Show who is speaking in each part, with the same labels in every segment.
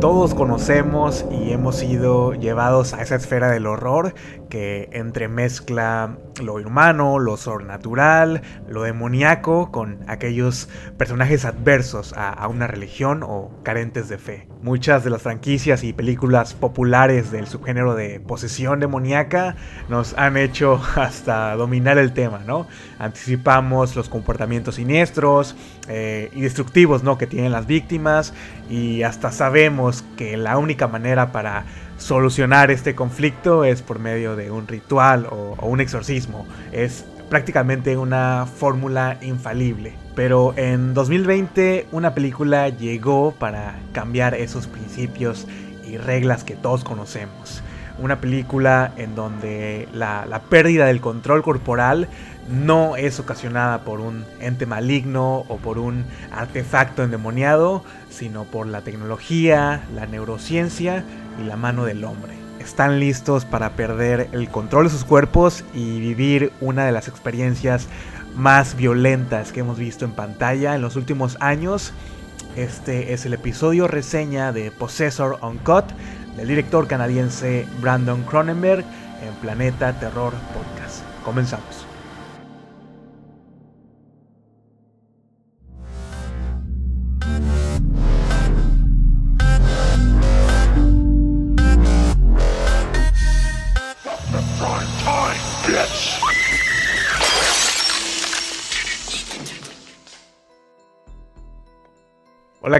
Speaker 1: todos conocemos y hemos sido llevados a esa esfera del horror que entremezcla lo humano, lo sobrenatural, lo demoníaco con aquellos personajes adversos a, una religión o carentes de fe. Muchas de las franquicias y películas populares del subgénero de posesión demoníaca nos han hecho hasta dominar el tema, ¿no? Anticipamos los comportamientos siniestros eh, y destructivos, ¿no? Que tienen las víctimas y hasta sabemos que la única manera para solucionar este conflicto es por medio de un ritual o, un exorcismo. Es prácticamente una fórmula infalible. Pero en 2020 una película llegó para cambiar esos principios y reglas que todos conocemos. Una película en donde la, pérdida del control corporal no es ocasionada por un ente maligno o por un artefacto endemoniado, sino por la tecnología, la neurociencia y la mano del hombre. Están listos para perder el control de sus cuerpos y vivir una de las experiencias más violentas que hemos visto en pantalla en los últimos años. Este es el episodio reseña de Possessor Uncut del director canadiense Brandon Cronenberg en Planeta Terror Podcast. Comenzamos.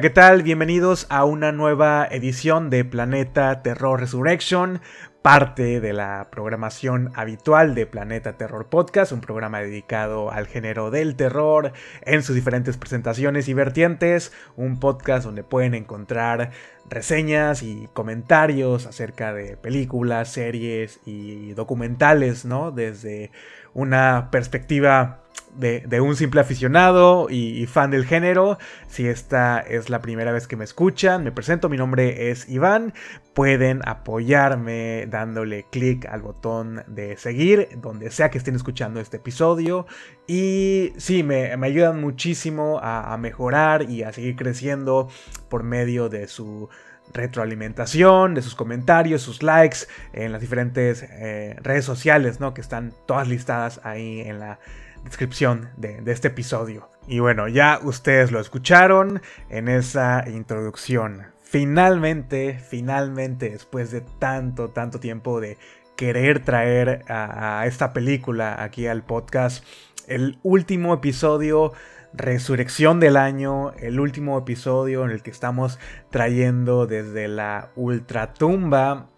Speaker 1: ¿Qué tal? Bienvenidos a una nueva edición de Planeta Terror Resurrection, parte de la programación habitual de Planeta Terror Podcast, un programa dedicado al género del terror en sus diferentes presentaciones y vertientes, un podcast donde pueden encontrar reseñas y comentarios acerca de películas, series y documentales, ¿no? Desde una perspectiva de, un simple aficionado y, fan del género. Si esta es la primera vez que me escuchan, me presento, mi nombre es Iván. Pueden apoyarme dándole clic al botón de seguir, donde sea que estén escuchando este episodio. Y sí, me, ayudan muchísimo a, mejorar y a seguir creciendo por medio de su retroalimentación, de sus comentarios, sus likes en las diferentes eh, redes sociales, ¿no? Que están todas listadas ahí en la descripción de, este episodio. Y bueno, ya ustedes lo escucharon en esa introducción. Finalmente, finalmente, después de tanto, tanto tiempo de querer traer a, esta película aquí al podcast, el último episodio resurrección del año, el último episodio en el que estamos trayendo desde la ultratumba.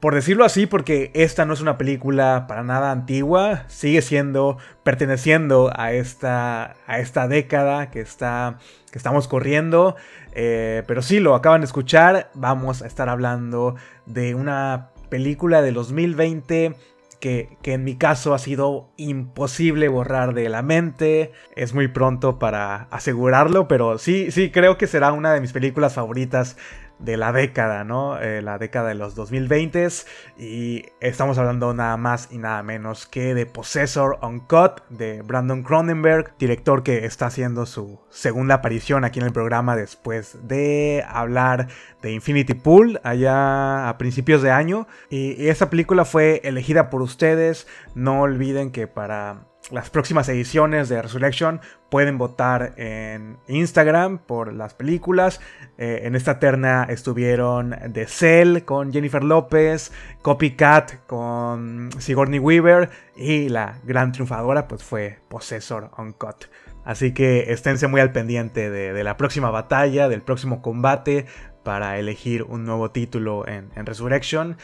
Speaker 1: Por decirlo así, porque esta no es una película para nada antigua, sigue siendo, perteneciendo a esta, a esta década que, está, que estamos corriendo, eh, pero sí, lo acaban de escuchar, vamos a estar hablando de una película de 2020 que, en mi caso ha sido imposible borrar de la mente. Es muy pronto para asegurarlo, pero sí, sí, creo que será una de mis películas favoritas de la década, ¿no? Eh, la década de los 2020 y estamos hablando nada más y nada menos que de Possessor Uncut de Brandon Cronenberg, director que está haciendo su segunda aparición aquí en el programa después de hablar de Infinity Pool allá a principios de año y, y esta película fue elegida por ustedes, no olviden que para las próximas ediciones de Resurrection pueden votar en Instagram por las películas. Eh, en esta terna estuvieron The Cell con Jennifer López, Copycat con Sigourney Weaver y la gran triunfadora pues fue Possessor Uncut. Así que esténse muy al pendiente de, la próxima batalla, del próximo combate para elegir un nuevo título en, Resurrection.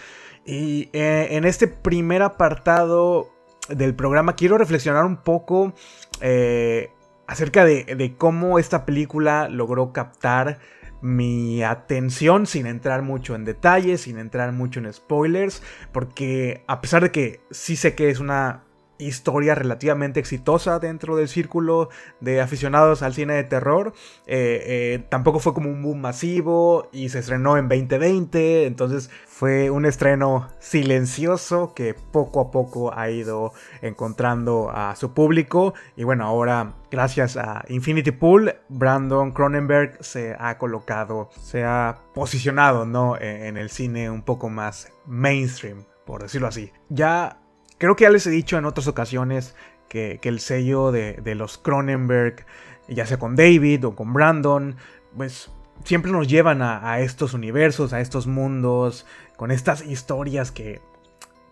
Speaker 1: Y eh, en este primer apartado del programa quiero reflexionar un poco eh, acerca de, cómo esta película logró captar mi atención sin entrar mucho en detalles, sin entrar mucho en spoilers, porque a pesar de que sí sé que es una historia relativamente exitosa dentro del círculo de aficionados al cine de terror. Eh, eh, tampoco fue como un boom masivo y se estrenó en 2020, entonces fue un estreno silencioso que poco a poco ha ido encontrando a su público y bueno, ahora gracias a Infinity Pool, Brandon Cronenberg se ha colocado, se ha posicionado ¿no? E, en el cine un poco más mainstream, por decirlo así. Ya Creo que ya les he dicho en otras ocasiones que, el sello de, los Cronenberg, ya sea con David o con Brandon, pues siempre nos llevan a, estos universos, a estos mundos, con estas historias que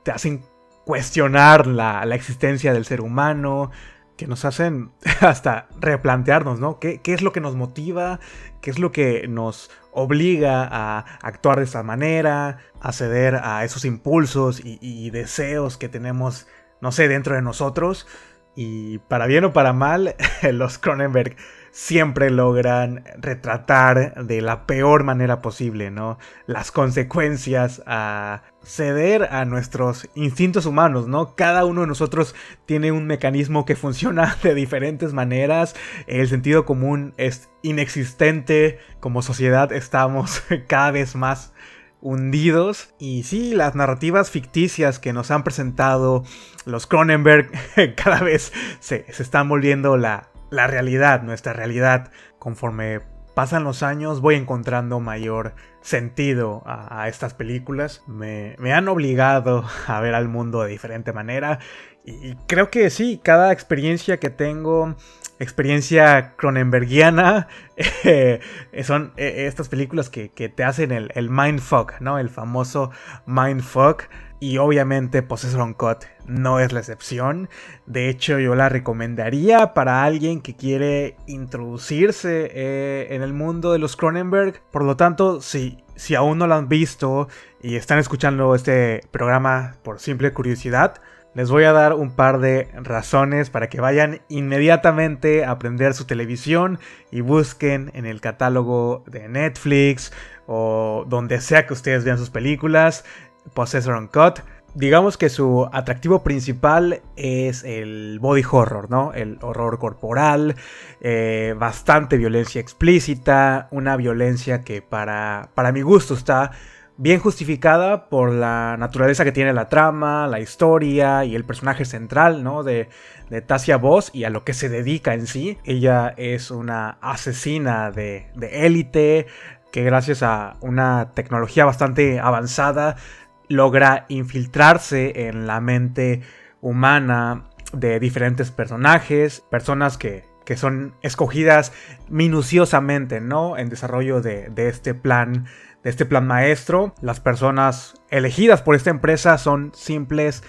Speaker 1: te hacen cuestionar la, existencia del ser humano, que nos hacen hasta replantearnos, ¿no? ¿Qué, es lo que nos motiva? ¿Qué es lo que nos obliga a actuar de esta manera? A ceder a esos impulsos y, deseos que tenemos, no sé, dentro de nosotros. Y para bien o para mal, los Cronenberg siempre logran retratar de la peor manera posible, ¿no? Las consecuencias a ceder a nuestros instintos humanos, ¿no? Cada uno de nosotros tiene un mecanismo que funciona de diferentes maneras. El sentido común es inexistente. Como sociedad estamos cada vez más hundidos. Y sí, las narrativas ficticias que nos han presentado los Cronenberg cada vez se, se están volviendo la, la realidad, nuestra realidad. Conforme pasan los años voy encontrando mayor sentido a, estas películas. Me, han obligado a ver al mundo de diferente manera. Y, creo que sí, cada experiencia que tengo, experiencia cronenbergiana, eh, son eh, estas películas que, te hacen el, el mindfuck, ¿no? El famoso mindfuck. Y obviamente Possessor Uncut no es la excepción. De hecho, yo la recomendaría para alguien que quiere introducirse eh, en el mundo de los Cronenberg. Por lo tanto, si, si aún no la han visto y están escuchando este programa por simple curiosidad, les voy a dar un par de razones para que vayan inmediatamente a aprender su televisión y busquen en el catálogo de Netflix o donde sea que ustedes vean sus películas Possessor Uncut. Digamos que su atractivo principal es el body horror, ¿no? El horror corporal, eh, bastante violencia explícita, una violencia que para, para mi gusto está bien justificada por la naturaleza que tiene la trama, la historia y el personaje central, ¿no? De, de Tasia Voss y a lo que se dedica en sí. Ella es una asesina de élite que gracias a una tecnología bastante avanzada logra infiltrarse en la mente humana de diferentes personajes, personas que, son escogidas minuciosamente, ¿no? En desarrollo de, de, este plan, de este plan maestro. Las personas elegidas por esta empresa son simples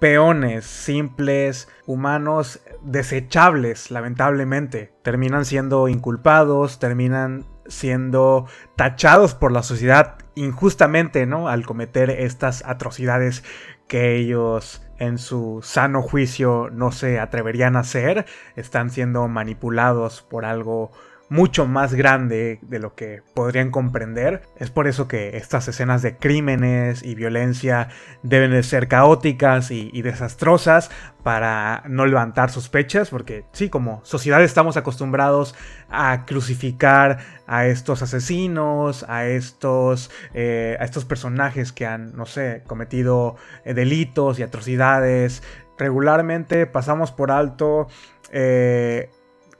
Speaker 1: peones, simples humanos desechables, lamentablemente. Terminan siendo inculpados, terminan siendo tachados por la sociedad injustamente, ¿no? Al cometer estas atrocidades que ellos en su sano juicio no se atreverían a hacer, están siendo manipulados por algo mucho más grande de lo que podrían comprender. Es por eso que estas escenas de crímenes y violencia deben de ser caóticas y, desastrosas para no levantar sospechas, porque sí, como sociedad estamos acostumbrados a crucificar a estos asesinos, a estos, eh, a estos personajes que han, no sé, cometido eh, delitos y atrocidades. Regularmente pasamos por alto eh,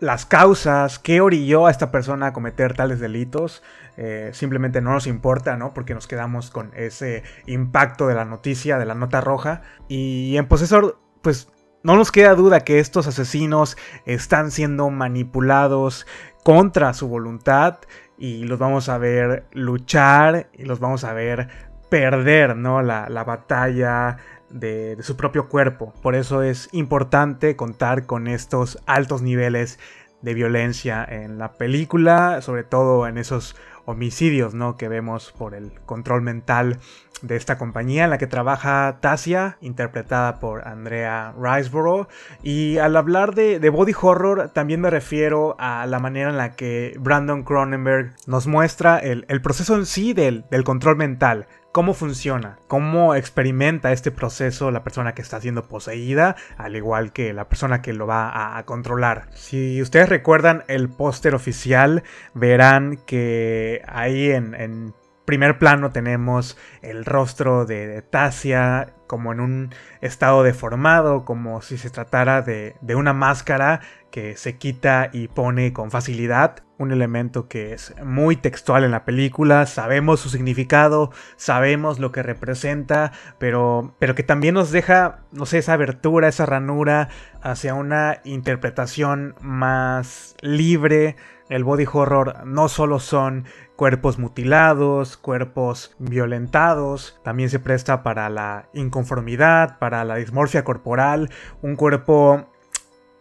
Speaker 1: las causas, qué orilló a esta persona a cometer tales delitos, eh, simplemente no nos importa, ¿no? Porque nos quedamos con ese impacto de la noticia, de la nota roja. Y en Posesor, pues no nos queda duda que estos asesinos están siendo manipulados contra su voluntad y los vamos a ver luchar y los vamos a ver perder, ¿no? La, la batalla de, su propio cuerpo. Por eso es importante contar con estos altos niveles de violencia en la película, sobre todo en esos homicidios ¿no? que vemos por el control mental de esta compañía en la que trabaja Tasia, interpretada por Andrea Riseborough. Y al hablar de, body horror, también me refiero a la manera en la que Brandon Cronenberg nos muestra el, proceso en sí del control mental cómo funciona, cómo experimenta este proceso la persona que está siendo poseída, al igual que la persona que lo va a, controlar. Si ustedes recuerdan el póster oficial, verán que ahí en, primer plano tenemos el rostro de, Tasia como en un estado deformado, como si se tratara de, de, una máscara que se quita y pone con facilidad un elemento que es muy textual en la película, sabemos su significado, sabemos lo que representa, pero, pero que también nos deja, no sé, esa abertura, esa ranura hacia una interpretación más libre. El body horror no solo son cuerpos mutilados, cuerpos violentados, también se presta para la inconformidad, para la dismorfia corporal, un cuerpo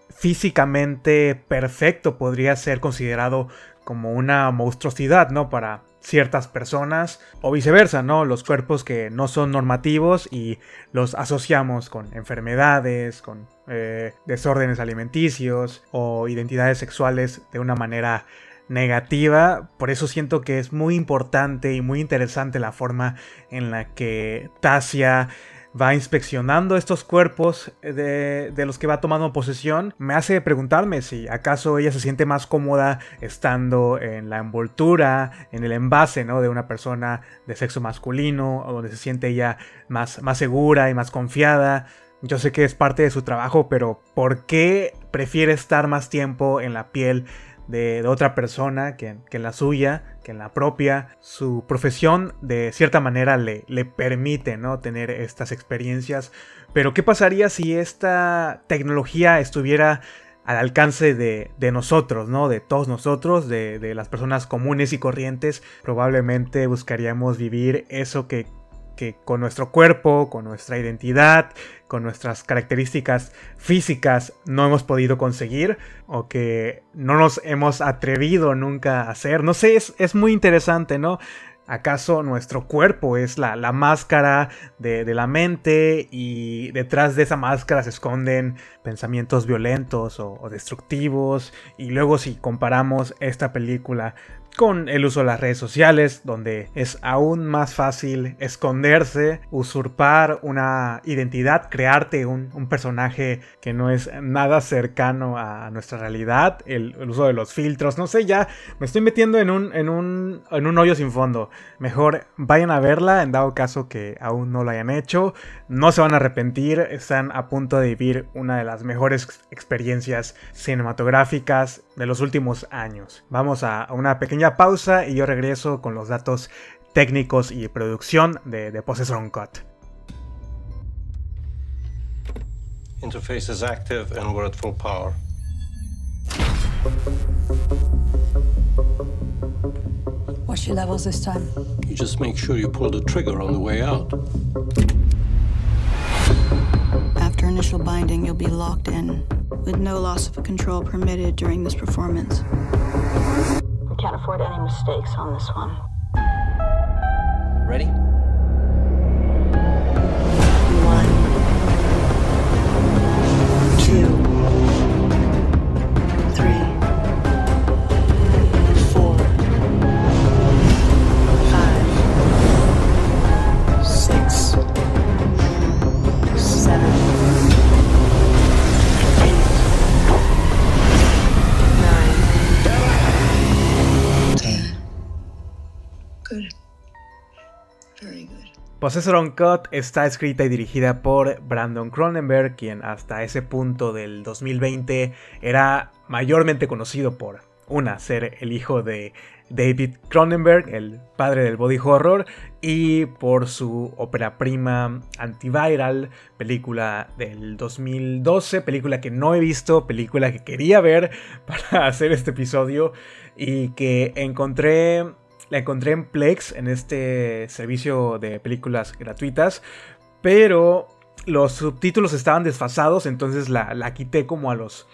Speaker 1: físicamente perfecto podría ser considerado como una monstruosidad, ¿no? Para ciertas personas o viceversa, ¿no? Los cuerpos que no son normativos y los asociamos con enfermedades, con eh, desórdenes alimenticios o identidades sexuales de una manera negativa. Por eso siento que es muy importante y muy interesante la forma en la que Tasia va inspeccionando estos cuerpos de, los que va tomando posesión, me hace preguntarme si acaso ella se siente más cómoda estando en la envoltura, en el envase, ¿no? De una persona de sexo masculino, donde se siente ella más, más segura y más confiada. Yo sé que es parte de su trabajo, pero ¿por qué prefiere estar más tiempo en la piel de, otra persona que, que, en la suya, que en la propia. Su profesión de cierta manera le, le permite ¿no? tener estas experiencias. Pero ¿qué pasaría si esta tecnología estuviera al alcance de, de, nosotros, ¿no? De todos nosotros, de, de, las personas comunes y corrientes, probablemente buscaríamos vivir eso que que con nuestro cuerpo, con nuestra identidad, con nuestras características físicas no hemos podido conseguir o que no nos hemos atrevido nunca a hacer. No sé, es, es muy interesante, ¿no? ¿Acaso nuestro cuerpo es la, la máscara de, de, la mente y detrás de esa máscara se esconden pensamientos violentos o, o destructivos? Y luego si comparamos esta película con el uso de las redes sociales, donde es aún más fácil esconderse, usurpar una identidad, crearte un, personaje que no es nada cercano a nuestra realidad, el, uso de los filtros, no sé, ya me estoy metiendo en un, en un, en un hoyo sin fondo. Mejor vayan a verla, en dado caso que aún no lo hayan hecho, no se van a arrepentir, están a punto de vivir una de las mejores experiencias cinematográficas de los últimos años. Vamos a una pequeña pausa y yo regreso con los datos técnicos y producción de, de Possessor Uncut. Interface is active and we're at full power. What's your levels this time? You just make sure you pull the trigger on the way out. After initial binding, you'll be locked in, with no loss of control permitted during this performance. Can't afford any mistakes on this one. Ready? Possessor Uncut está escrita y dirigida por Brandon Cronenberg, quien hasta ese punto del 2020 era mayormente conocido por, una, ser el hijo de David Cronenberg, el padre del body horror, y por su ópera prima Antiviral, película del 2012, película que no he visto, película que quería ver para hacer este episodio y que encontré la encontré en Plex, en este servicio de películas gratuitas, pero los subtítulos estaban desfasados, entonces la, quité como a los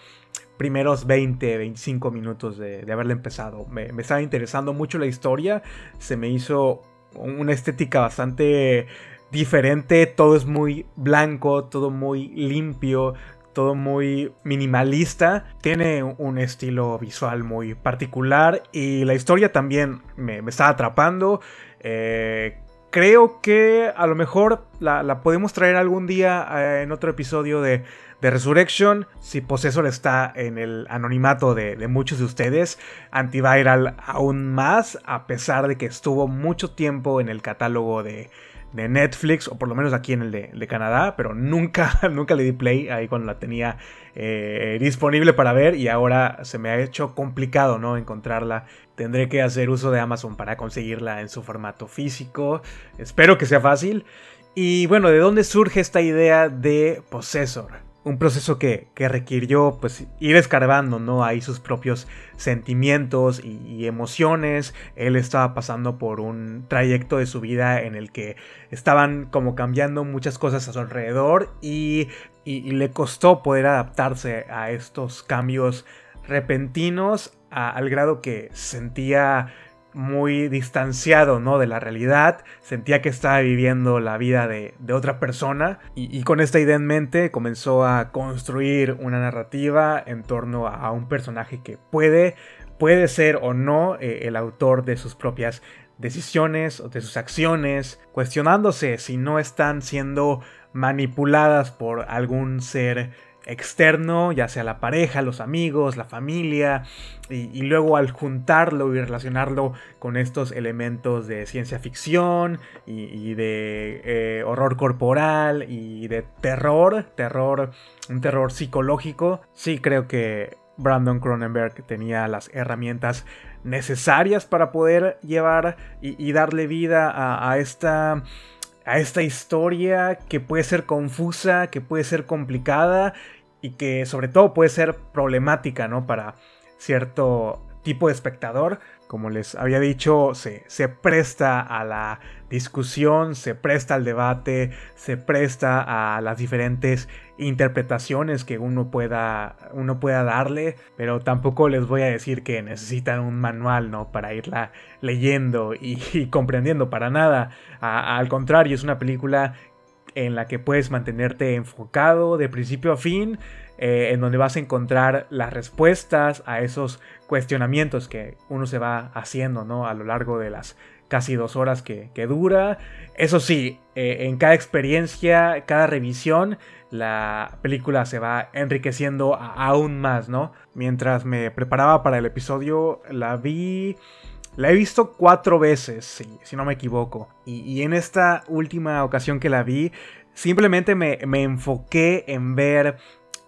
Speaker 1: primeros 20, 25 minutos de, haberla empezado. Me, me, estaba interesando mucho la historia, se me hizo una estética bastante diferente, todo es muy blanco, todo muy limpio, todo muy minimalista, tiene un estilo visual muy particular y la historia también me, está atrapando. Eh, creo que a lo mejor la, podemos traer algún día eh, en otro episodio de, de, Resurrection. Si Possessor está en el anonimato de, de, muchos de ustedes, Antiviral aún más, a pesar de que estuvo mucho tiempo en el catálogo de, de Netflix, o por lo menos aquí en el de, Canadá, pero nunca, nunca le di play ahí cuando la tenía eh, disponible para ver y ahora se me ha hecho complicado, ¿no? Encontrarla. Tendré que hacer uso de Amazon para conseguirla en su formato físico. Espero que sea fácil. Y bueno, ¿de dónde surge esta idea de Possessor? Un proceso que, requirió pues ir escarbando, ¿no? Ahí sus propios sentimientos y, emociones. Él estaba pasando por un trayecto de su vida en el que estaban como cambiando muchas cosas a su alrededor y, y, le costó poder adaptarse a estos cambios repentinos al grado que sentía muy distanciado ¿no? de la realidad, sentía que estaba viviendo la vida de, otra persona y, con esta idea en mente comenzó a construir una narrativa en torno a, un personaje que puede, puede ser o no eh, el autor de sus propias decisiones o de sus acciones, cuestionándose si no están siendo manipuladas por algún ser externo, ya sea la pareja, los amigos, la familia, y, luego al juntarlo y relacionarlo con estos elementos de ciencia ficción y, de eh, horror corporal y de terror, terror, un terror psicológico, sí creo que Brandon Cronenberg tenía las herramientas necesarias para poder llevar y, darle vida a, a esta a esta historia que puede ser confusa, que puede ser complicada y que sobre todo puede ser problemática, ¿no? Para cierto tipo de espectador. Como les había dicho, se, se, presta a la discusión, se presta al debate, se presta a las diferentes interpretaciones que uno pueda, uno pueda darle, pero tampoco les voy a decir que necesitan un manual, ¿no? Para irla leyendo y, comprendiendo para nada. al contrario, es una película en la que puedes mantenerte enfocado de principio a fin, eh, en donde vas a encontrar las respuestas a esos cuestionamientos que uno se va haciendo ¿no? a lo largo de las casi dos horas que, dura. Eso sí, eh, en cada experiencia, cada revisión, la película se va enriqueciendo aún más, ¿no? Mientras me preparaba para el episodio, la vi la he visto cuatro veces, si, no me equivoco. Y, en esta última ocasión que la vi, simplemente me, enfoqué en ver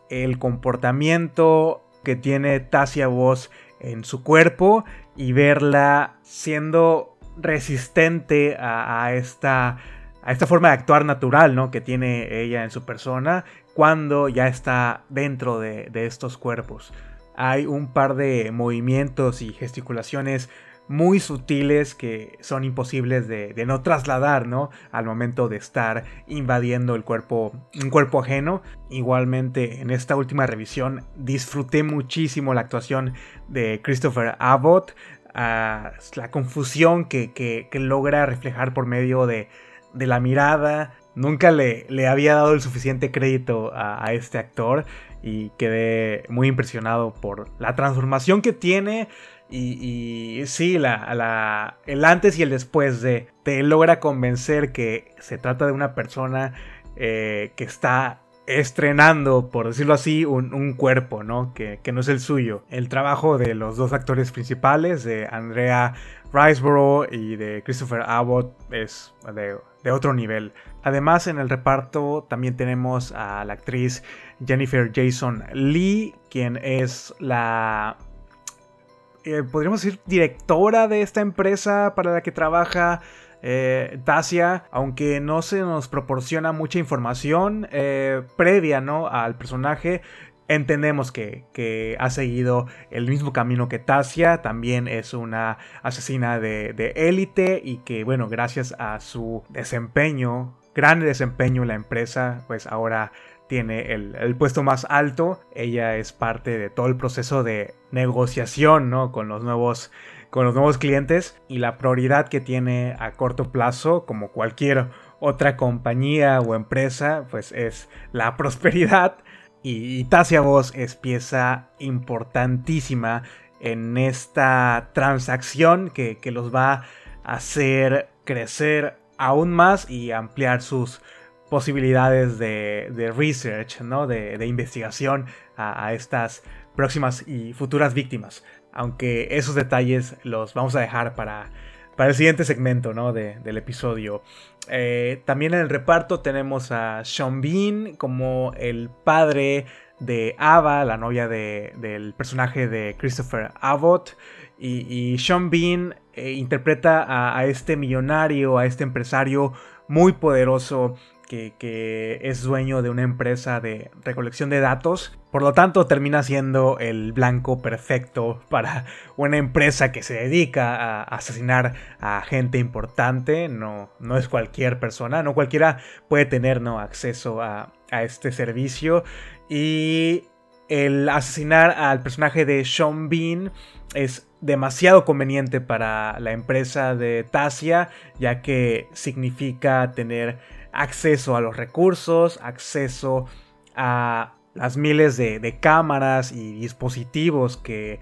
Speaker 1: el comportamiento que tiene Tasia Voss en su cuerpo y verla siendo resistente a, esta, a esta forma de actuar natural ¿no? que tiene ella en su persona cuando ya está dentro de, de estos cuerpos. Hay un par de movimientos y gesticulaciones muy sutiles que son imposibles de, no trasladar, ¿no? Al momento de estar invadiendo el cuerpo, un cuerpo ajeno. Igualmente, en esta última revisión disfruté muchísimo la actuación de Christopher Abbott, ah, la confusión que, logra reflejar por medio de, la mirada. Nunca le, había dado el suficiente crédito a este actor y quedé muy impresionado por la transformación que tiene y, sí, la, el antes y el después de te logra convencer que se trata de una persona eh, que está estrenando, por decirlo así, un, cuerpo, ¿no? Que, no es el suyo. El trabajo de los dos actores principales, de Andrea Riceborough y de Christopher Abbott, es de, de otro nivel. Además, en el reparto también tenemos a la actriz Jennifer Jason Lee, quien es la eh, podríamos decir, directora de esta empresa para la que trabaja eh, Tasia, aunque no se nos proporciona mucha información eh, previa ¿no? al personaje, entendemos que, ha seguido el mismo camino que Tasia, también es una asesina de élite y que, bueno, gracias a su desempeño, gran desempeño en la empresa, pues ahora tiene el, puesto más alto. Ella es parte de todo el proceso de negociación ¿no? con, los nuevos, con los nuevos clientes y la prioridad que tiene a corto plazo, como cualquier otra compañía o empresa, pues es la prosperidad. Y, Tasia Voss es pieza importantísima en esta transacción que, que los va a hacer crecer aún más y ampliar sus posibilidades de, research, ¿no? de, investigación a, estas próximas y futuras víctimas. Aunque esos detalles los vamos a dejar para, para el siguiente segmento ¿no? del episodio. Eh, también en el reparto tenemos a Sean Bean como el padre de Ava, la novia del personaje de Christopher Abbott. Y, Sean Bean eh, interpreta a, este millonario, a este empresario muy poderoso que, es dueño de una empresa de recolección de datos. Por lo tanto, termina siendo el blanco perfecto para una empresa que se dedica a asesinar a gente importante. No, no es cualquier persona, no cualquiera puede tener ¿no? acceso a, a este servicio. Y el asesinar al personaje de Sean Bean es demasiado conveniente para la empresa de Tasia, ya que significa tener acceso a los recursos, acceso a las miles de, cámaras y dispositivos que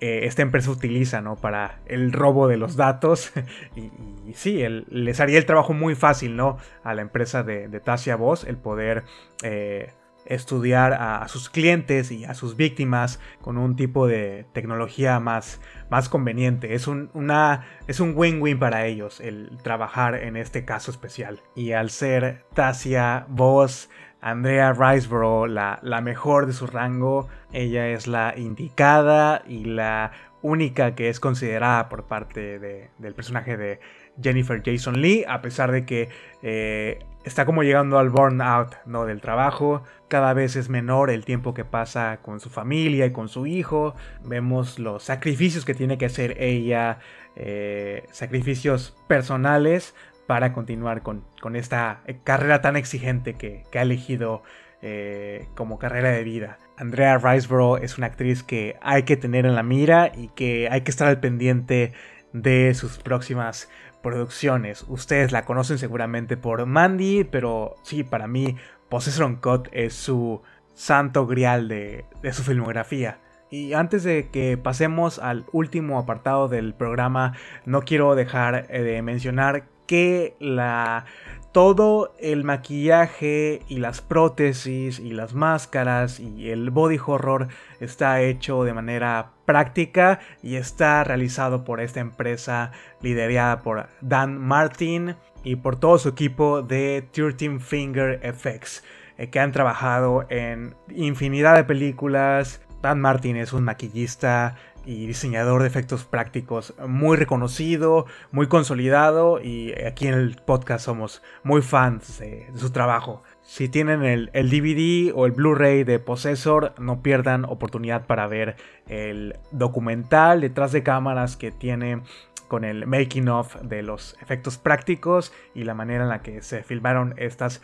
Speaker 1: eh, esta empresa utiliza ¿no? para el robo de los datos. y, sí, les haría el trabajo muy fácil ¿no? a la empresa de, de Tasia Voss el poder eh, estudiar a, sus clientes y a sus víctimas con un tipo de tecnología más, más conveniente. Es un, una, es un win-win para ellos el trabajar en este caso especial. Y al ser Tasia Voss, Andrea Riceborough la, la mejor de su rango, ella es la indicada y la única que es considerada por parte del personaje de Jennifer Jason Lee, a pesar de que eh, está como llegando al burnout ¿no? del trabajo. Cada vez es menor el tiempo que pasa con su familia y con su hijo. Vemos los sacrificios que tiene que hacer ella, eh, sacrificios personales para continuar con, esta carrera tan exigente que, ha elegido eh, como carrera de vida. Andrea Riceborough es una actriz que hay que tener en la mira y que hay que estar al pendiente de sus próximas producciones. Ustedes la conocen seguramente por Mandy, pero sí, para mí Possessor Cut es su santo grial de, de su filmografía. Y antes de que pasemos al último apartado del programa, no quiero dejar eh, de mencionar que la todo el maquillaje y las prótesis y las máscaras y el body horror está hecho de manera práctica y está realizado por esta empresa liderada por Dan Martin y por todo su equipo de 13 Finger Effects eh, que han trabajado en infinidad de películas. Dan Martin es un maquillista y diseñador de efectos prácticos muy reconocido, muy consolidado y aquí en el podcast somos muy fans de, su trabajo. Si tienen el, DVD o el Blu-ray de Possessor, no pierdan oportunidad para ver el documental detrás de cámaras que tiene con el making of de los efectos prácticos y la manera en la que se filmaron estas,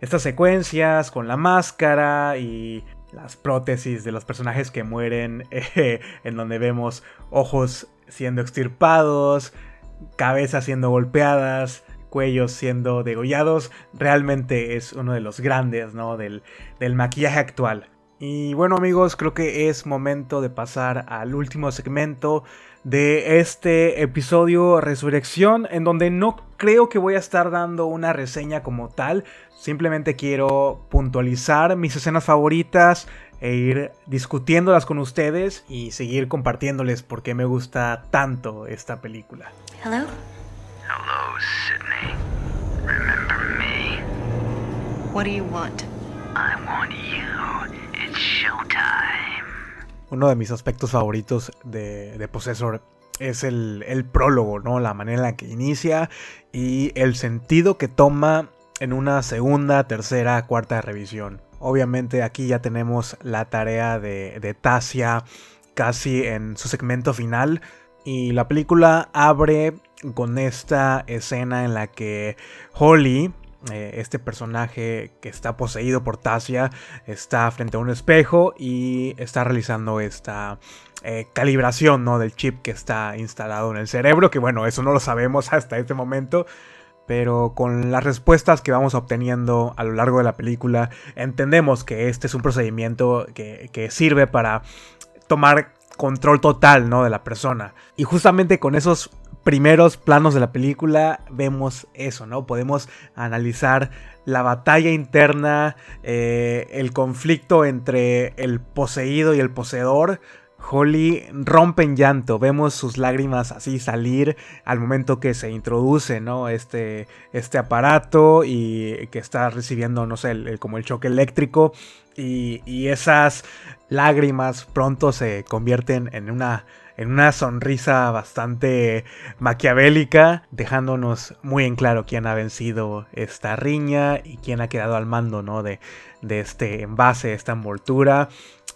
Speaker 1: estas secuencias con la máscara y las prótesis de los personajes que mueren, eh, en donde vemos ojos siendo extirpados, cabezas siendo golpeadas, cuellos siendo degollados, realmente es uno de los grandes ¿no? del, del maquillaje actual. Y bueno amigos, creo que es momento de pasar al último segmento de este episodio Resurrección, en donde no creo que voy a estar dando una reseña como tal, simplemente quiero puntualizar mis escenas favoritas e ir discutiéndolas con ustedes y seguir compartiéndoles por qué me gusta tanto esta película. Hello. Hello, Sydney. Remember me? What do you want? I want you. It's showtime uno de mis aspectos favoritos de, de Possessor es el, el, prólogo, ¿no? La manera en la que inicia y el sentido que toma en una segunda, tercera, cuarta revisión. Obviamente aquí ya tenemos la tarea de, de Tasia casi en su segmento final y la película abre con esta escena en la que Holly, eh, este personaje que está poseído por Tasia está frente a un espejo y está realizando esta eh, calibración ¿no? del chip que está instalado en el cerebro, que bueno, eso no lo sabemos hasta este momento. Pero con las respuestas que vamos obteniendo a lo largo de la película, entendemos que este es un procedimiento que, que sirve para tomar control total ¿no? de la persona. Y justamente con esos primeros planos de la película vemos eso, ¿no? Podemos analizar la batalla interna, eh, el conflicto entre el poseído y el poseedor. Holly rompe en llanto, vemos sus lágrimas así salir al momento que se introduce, ¿no? Este, este aparato y que está recibiendo, no sé, como el choque eléctrico y, y esas lágrimas pronto se convierten en una en una sonrisa bastante maquiavélica, dejándonos muy en claro quién ha vencido esta riña y quién ha quedado al mando ¿no? de, de este envase, esta envoltura.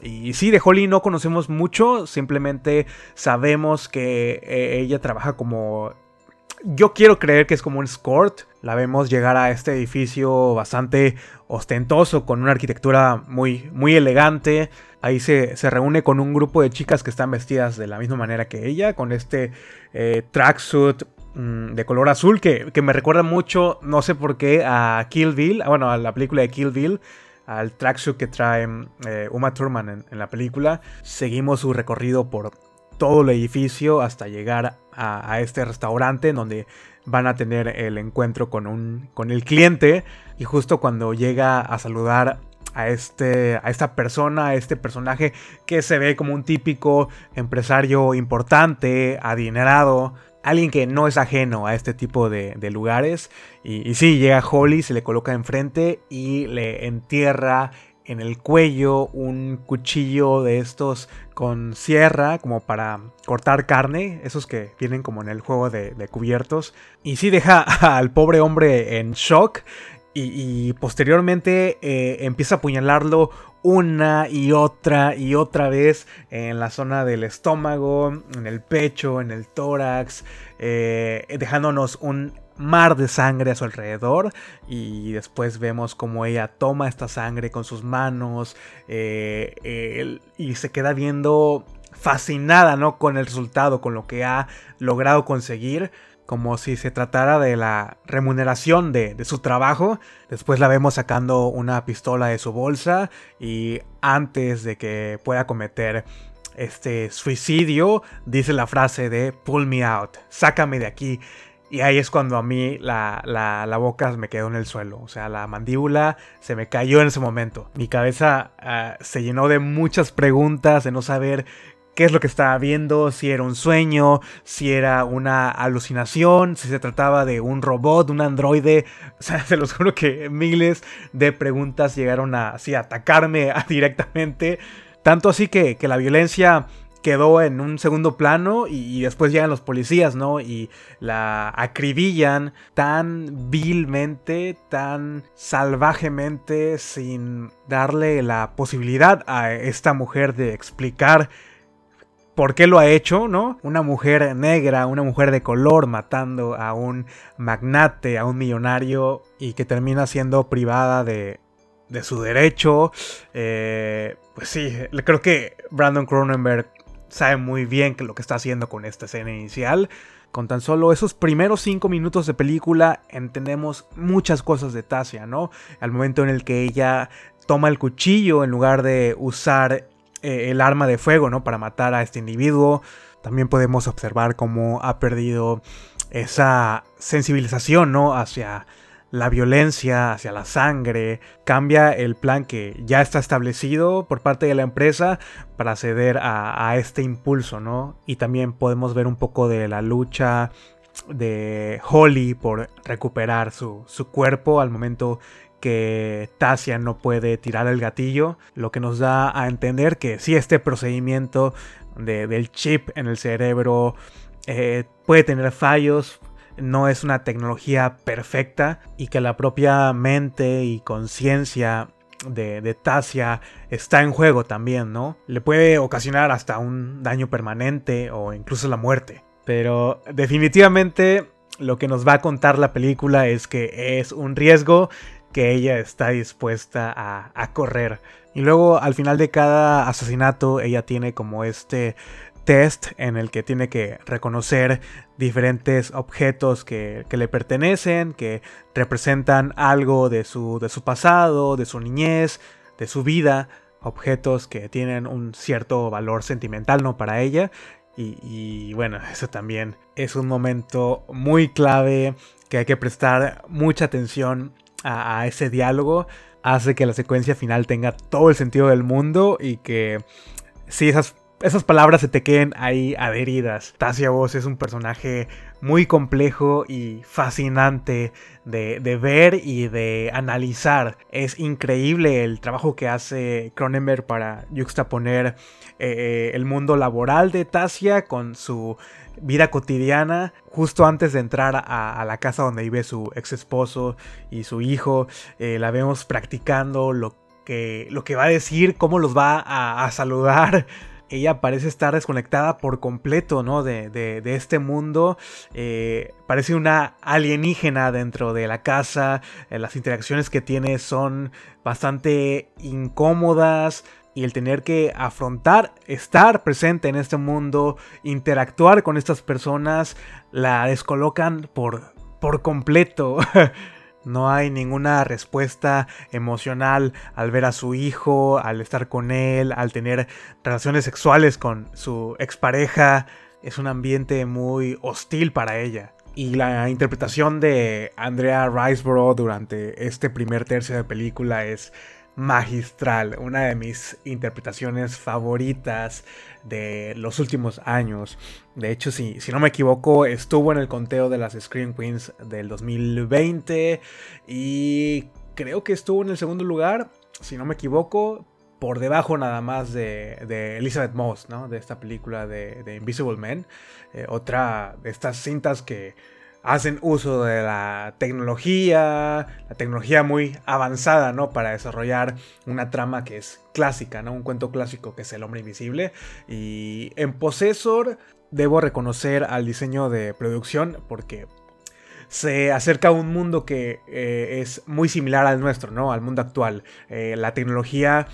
Speaker 1: Y sí, de Holly no conocemos mucho, simplemente sabemos que eh, ella trabaja como... Yo quiero creer que es como un escort. La vemos llegar a este edificio bastante ostentoso, con una arquitectura muy, muy elegante. Ahí se, reúne con un grupo de chicas que están vestidas de la misma manera que ella, con este eh, tracksuit mm, de color azul que, me recuerda mucho, no sé por qué, a Kill Bill, bueno, a la película de Kill Bill, al tracksuit que trae eh, Uma Thurman en, la película. Seguimos su recorrido por todo el edificio hasta llegar a, a este restaurante en donde van a tener el encuentro con, un, con el cliente y justo cuando llega a saludar a, este, a esta persona, a este personaje que se ve como un típico empresario importante, adinerado, alguien que no es ajeno a este tipo de, lugares. Y, sí, llega Holly, se le coloca enfrente y le entierra en el cuello un cuchillo de estos con sierra como para cortar carne, esos que vienen como en el juego de, de cubiertos. Y sí deja al pobre hombre en shock y, posteriormente eh, empieza a apuñalarlo una y otra y otra vez en la zona del estómago, en el pecho, en el tórax, eh, dejándonos un mar de sangre a su alrededor y después vemos como ella toma esta sangre con sus manos eh, y se queda viendo fascinada ¿no? con el resultado, con lo que ha logrado conseguir como si se tratara de la remuneración de, su trabajo. Después la vemos sacando una pistola de su bolsa y antes de que pueda cometer este suicidio, dice la frase de pull me out, sácame de aquí. Y ahí es cuando a mí la, la, boca me quedó en el suelo. O sea, la mandíbula se me cayó en ese momento. Mi cabeza ah, se llenó de muchas preguntas, de no saber qué es lo que estaba viendo, si era un sueño, si era una alucinación, si se trataba de un robot, un androide. O sea, se los juro que miles de preguntas llegaron a atacarme directamente. Tanto así que, que la violencia quedó en un segundo plano y, después llegan los policías, ¿no? Y la acribillan tan vilmente, tan salvajemente, sin darle la posibilidad a esta mujer de explicar por qué lo ha hecho, ¿no? Una mujer negra, una mujer de color matando a un magnate, a un millonario y que termina siendo privada de, su derecho. Eh, pues sí, creo que Brandon Cronenberg sabe muy bien que lo que está haciendo con esta escena inicial. Con tan solo esos primeros cinco minutos de película entendemos muchas cosas de Tasia, ¿no? Al momento en el que ella toma el cuchillo en lugar de usar eh, el arma de fuego, ¿no? Para matar a este individuo. También podemos observar cómo ha perdido esa sensibilización, ¿no? Hacia la violencia, hacia la sangre. Cambia el plan que ya está establecido por parte de la empresa para ceder a, este impulso, ¿no? Y también podemos ver un poco de la lucha de Holly por recuperar su, su cuerpo al momento que Tasia no puede tirar el gatillo, lo que nos da a entender que si este procedimiento del chip en el cerebro eh, puede tener fallos, no es una tecnología perfecta y que la propia mente y conciencia de, Tasia está en juego también, ¿no? Le puede ocasionar hasta un daño permanente o incluso la muerte. Pero definitivamente lo que nos va a contar la película es que es un riesgo que ella está dispuesta a, correr. Y luego al final de cada asesinato ella tiene como este test en el que tiene que reconocer diferentes objetos que, le pertenecen, que representan algo de su, de su pasado, de su niñez, de su vida, objetos que tienen un cierto valor sentimental ¿no? para ella Y, bueno, eso también es un momento muy clave que hay que prestar mucha atención a, ese diálogo. Hace que la secuencia final tenga todo el sentido del mundo y que si esas esas palabras se te queden ahí adheridas. Tasia Voss es un personaje muy complejo y fascinante de, ver y de analizar. Es increíble el trabajo que hace Cronenberg para juxtaponer eh, eh, el mundo laboral de Tasia con su vida cotidiana justo antes de entrar a, la casa donde vive su ex esposo y su hijo. Eh, la vemos practicando lo que, lo que va a decir, cómo los va a saludar ella parece estar desconectada por completo, ¿no? De, este mundo. Eh, parece una alienígena dentro de la casa. Eh, las interacciones que tiene son bastante incómodas. Y el tener que afrontar, estar presente en este mundo, interactuar con estas personas, la descolocan por, por completo. No hay ninguna respuesta emocional al ver a su hijo, al estar con él, al tener relaciones sexuales con su expareja. Es un ambiente muy hostil para ella. Y la interpretación de Andrea Riseborough durante este primer tercio de película es magistral, una de mis interpretaciones favoritas de los últimos años. De hecho, si, si no me equivoco, estuvo en el conteo de las Screen Queens del 2020 y creo que estuvo en el segundo lugar, si no me equivoco, por debajo nada más de, Elizabeth Moss, ¿no? De esta película de, Invisible Man. Eh, otra de estas cintas que hacen uso de la tecnología, la tecnología muy avanzada, ¿no? Para desarrollar una trama que es clásica, ¿no? Un cuento clásico que es El hombre invisible. Y en Possessor debo reconocer al diseño de producción porque se acerca a un mundo que eh, es muy similar al nuestro, ¿no? Al mundo actual. Eh, la tecnología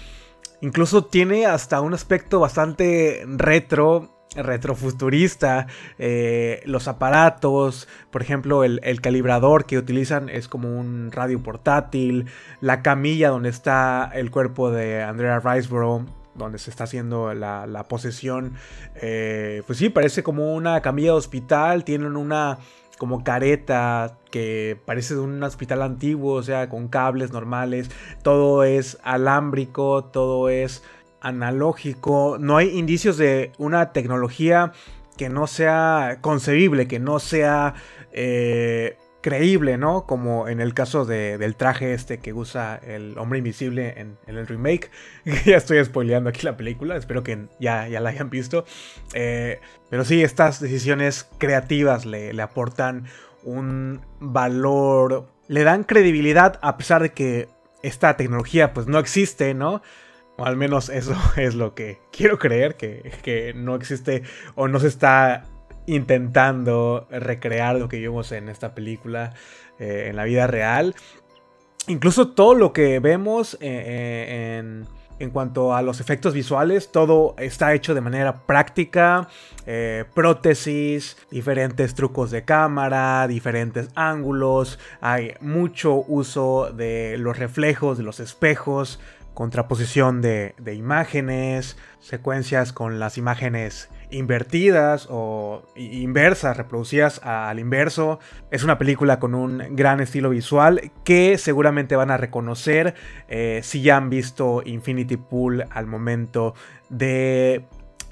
Speaker 1: incluso tiene hasta un aspecto bastante retro retrofuturista, eh, los aparatos, por ejemplo, el, calibrador que utilizan es como un radio portátil, la camilla donde está el cuerpo de Andrea Riceborough, donde se está haciendo la, posesión, eh, pues sí, parece como una camilla de hospital, tienen una como careta que parece de un hospital antiguo, o sea, con cables normales, todo es alámbrico, todo es analógico, no hay indicios de una tecnología que no sea concebible, que no sea eh, creíble, ¿no? Como en el caso del traje este que usa el hombre invisible en, el remake. ya estoy spoileando aquí la película, espero que ya, ya la hayan visto. Eh, pero sí, estas decisiones creativas le, le aportan un valor, le dan credibilidad a pesar de que esta tecnología pues no existe, ¿no? O al menos eso es lo que quiero creer, que, no existe o no se está intentando recrear lo que vimos en esta película eh, en la vida real. Incluso todo lo que vemos eh, eh, en, en, cuanto a los efectos visuales, todo está hecho de manera práctica, prótesis, diferentes trucos de cámara, diferentes ángulos, hay mucho uso de los reflejos, de los espejos, contraposición de, imágenes, secuencias con las imágenes invertidas o inversas, reproducidas al inverso. Es una película con un gran estilo visual que seguramente van a reconocer eh, si ya han visto Infinity Pool al momento de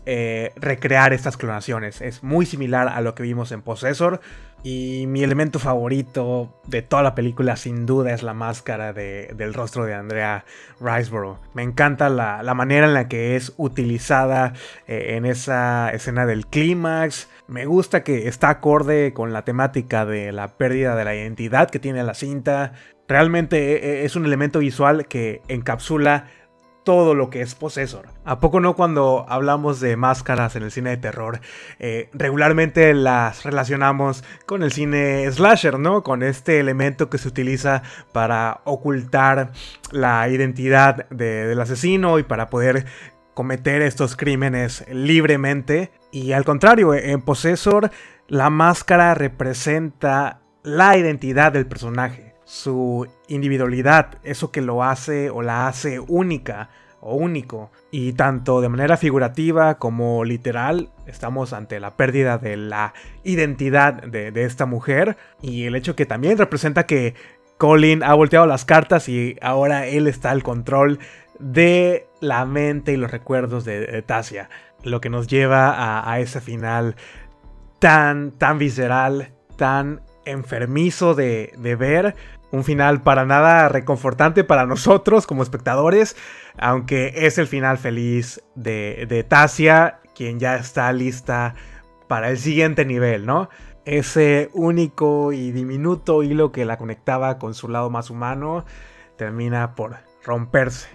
Speaker 1: eh, recrear estas clonaciones. Es muy similar a lo que vimos en Possessor. Y mi elemento favorito de toda la película sin duda es la máscara del rostro de Andrea Riseborough. Me encanta la, manera en la que es utilizada eh, en esa escena del clímax. Me gusta que está acorde con la temática de la pérdida de la identidad que tiene la cinta. Realmente eh, es un elemento visual que encapsula todo lo que es Possessor. ¿A poco no cuando hablamos de máscaras en el cine de terror? Eh, regularmente las relacionamos con el cine slasher, ¿no? Con este elemento que se utiliza para ocultar la identidad del asesino y para poder cometer estos crímenes libremente. Y al contrario, en Possessor la máscara representa la identidad del personaje su individualidad, eso que lo hace o la hace única o único. Y tanto de manera figurativa como literal, estamos ante la pérdida de la identidad de, esta mujer y el hecho que también representa que Colin ha volteado las cartas y ahora él está al control de la mente y los recuerdos de, Tasia. Lo que nos lleva a, ese final tan, tan visceral, tan enfermizo de, ver. Un final para nada reconfortante para nosotros como espectadores, aunque es el final feliz de, de Tasia, quien ya está lista para el siguiente nivel, ¿no? ese único y diminuto hilo que la conectaba con su lado más humano termina por romperse.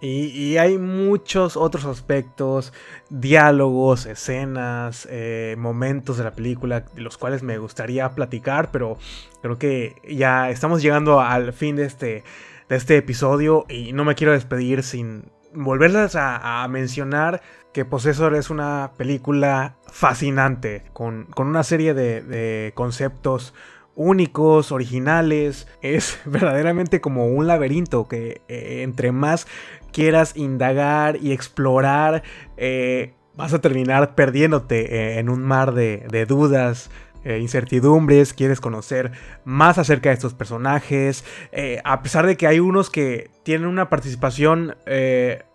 Speaker 1: Y, hay muchos otros aspectos, diálogos, escenas, eh, momentos de la película, los cuales me gustaría platicar, pero creo que ya estamos llegando al fin de este, de este episodio y no me quiero despedir sin volverlas a mencionar que Possessor es una película fascinante, con, una serie de, conceptos únicos, originales. Es verdaderamente como un laberinto que eh, entre más quieras indagar y explorar, eh, vas a terminar perdiéndote eh, en un mar de, dudas, incertidumbres, quieres conocer más acerca de estos personajes, a pesar de que hay unos que tienen una participación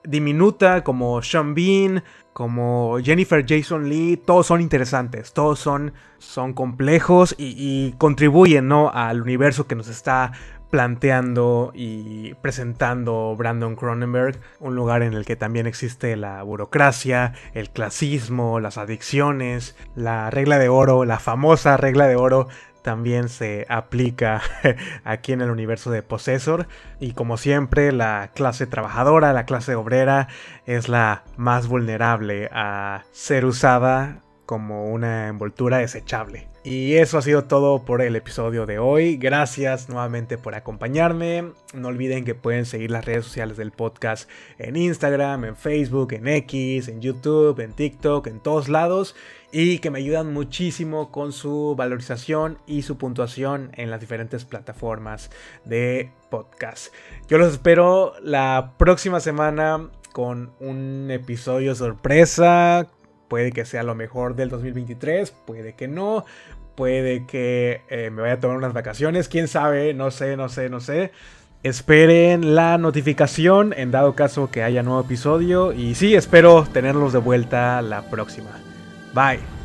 Speaker 1: diminuta como Sean Bean, como Jennifer Jason Lee, todos son interesantes, todos son, son complejos y, contribuyen ¿no? al universo que nos está planteando y presentando Brandon Cronenberg, un lugar en el que también existe la burocracia, el clasismo, las adicciones, la regla de oro, la famosa regla de oro también se aplica aquí en el universo de Possessor. Y como siempre, la clase trabajadora, la clase obrera, es la más vulnerable a ser usada como una envoltura desechable. Y eso ha sido todo por el episodio de hoy. Gracias nuevamente por acompañarme. No olviden que pueden seguir las redes sociales del podcast en Instagram, en Facebook, en X, en YouTube, en TikTok, en todos lados. Y que me ayudan muchísimo con su valorización y su puntuación en las diferentes plataformas de podcast. Yo los espero la próxima semana con un episodio sorpresa Puede que sea lo mejor del 2023, puede que no, puede que eh, me vaya a tomar unas vacaciones, quién sabe, no sé, no sé, no sé. Esperen la notificación en dado caso que haya nuevo episodio y sí, espero tenerlos de vuelta la próxima. Bye.